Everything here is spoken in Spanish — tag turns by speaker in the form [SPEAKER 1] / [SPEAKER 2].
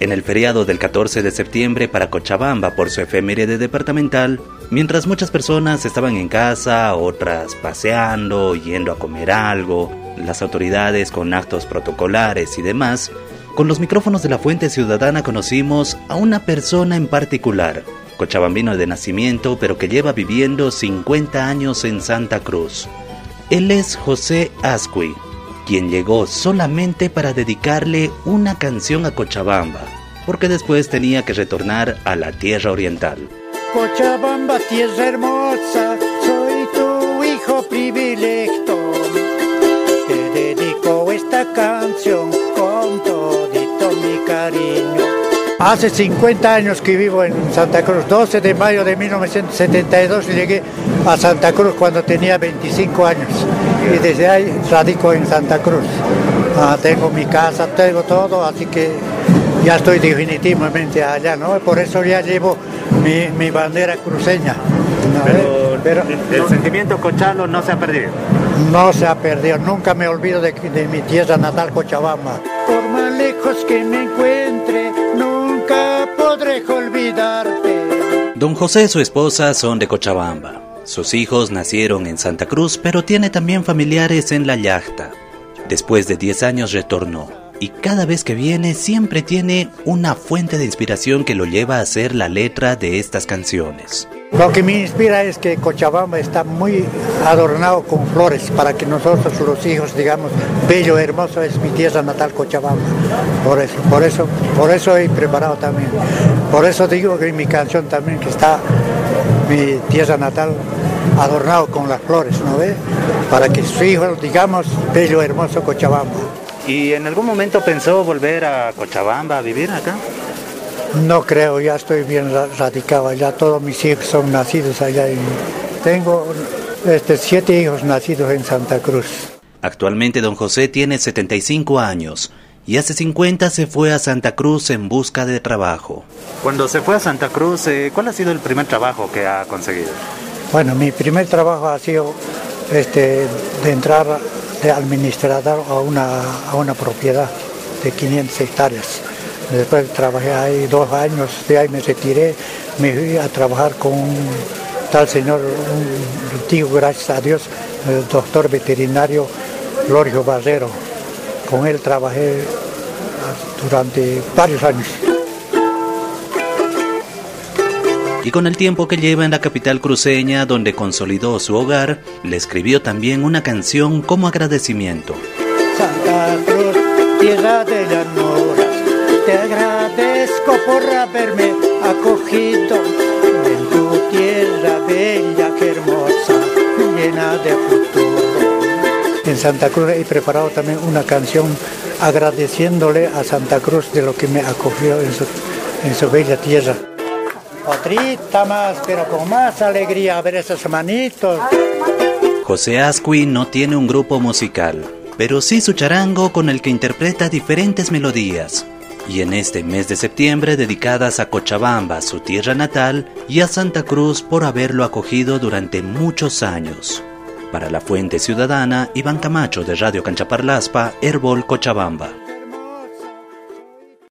[SPEAKER 1] En el feriado del 14 de septiembre para Cochabamba por su efeméride departamental, mientras muchas personas estaban en casa, otras paseando, yendo a comer algo, las autoridades con actos protocolares y demás, con los micrófonos de la Fuente Ciudadana conocimos a una persona en particular, cochabambino de nacimiento, pero que lleva viviendo 50 años en Santa Cruz. Él es José Asqui, quien llegó solamente para dedicarle una canción a Cochabamba, porque después tenía que retornar a la tierra oriental.
[SPEAKER 2] Cochabamba, tierra hermosa, soy tu hijo privilegio. Te dedico esta canción Hace 50 años que vivo en Santa Cruz, 12 de mayo de 1972 llegué a Santa Cruz cuando tenía 25 años y desde ahí radico en Santa Cruz. Ah, tengo mi casa, tengo todo, así que ya estoy definitivamente allá, ¿no? Por eso ya llevo mi, bandera cruceña.
[SPEAKER 1] Pero, el, sentimiento cochalo no se ha perdido.
[SPEAKER 2] No se ha perdido, nunca me olvido de, de mi tierra natal, Cochabamba. Por más lejos que me encuentre, nunca podré olvidarte.
[SPEAKER 1] Don José y su esposa son de Cochabamba. Sus hijos nacieron en Santa Cruz, pero tiene también familiares en La Yachta. Después de 10 años retornó y cada vez que viene siempre tiene una fuente de inspiración que lo lleva a hacer la letra de estas canciones.
[SPEAKER 2] Lo que me inspira es que Cochabamba está muy adornado con flores para que nosotros los hijos digamos, bello, hermoso es mi tierra natal Cochabamba. Por eso, por eso, por eso he preparado también. Por eso digo que mi canción también que está mi tierra natal adornado con las flores, ¿no ve? Para que su hijo, digamos, bello, hermoso Cochabamba.
[SPEAKER 1] ¿Y en algún momento pensó volver a Cochabamba a vivir acá?
[SPEAKER 2] No creo, ya estoy bien radicado allá, todos mis hijos son nacidos allá. Tengo este, siete hijos nacidos en Santa Cruz.
[SPEAKER 1] Actualmente don José tiene 75 años y hace 50 se fue a Santa Cruz en busca de trabajo. Cuando se fue a Santa Cruz, eh, ¿cuál ha sido el primer trabajo que ha conseguido?
[SPEAKER 2] Bueno, mi primer trabajo ha sido este, de entrar de administrador a una, a una propiedad de 500 hectáreas. Después trabajé ahí dos años, de ahí me retiré, me fui a trabajar con un tal señor, un antiguo, gracias a Dios, el doctor veterinario Lorio Barrero. Con él trabajé durante varios años.
[SPEAKER 1] Y con el tiempo que lleva en la capital cruceña donde consolidó su hogar, le escribió también una canción como agradecimiento.
[SPEAKER 2] Santa Cruz, tierra de llanuras, te agradezco por haberme acogido en tu tierra bella que hermosa, llena de futuro. En Santa Cruz he preparado también una canción agradeciéndole a Santa Cruz de lo que me acogió en su, en su bella tierra. Otrita más, pero con más alegría ver esos manitos.
[SPEAKER 1] José Asqui no tiene un grupo musical, pero sí su charango con el que interpreta diferentes melodías. Y en este mes de septiembre dedicadas a Cochabamba, su tierra natal, y a Santa Cruz por haberlo acogido durante muchos años. Para la Fuente Ciudadana, Iván Camacho de Radio Canchaparlaspa, Herbol Cochabamba.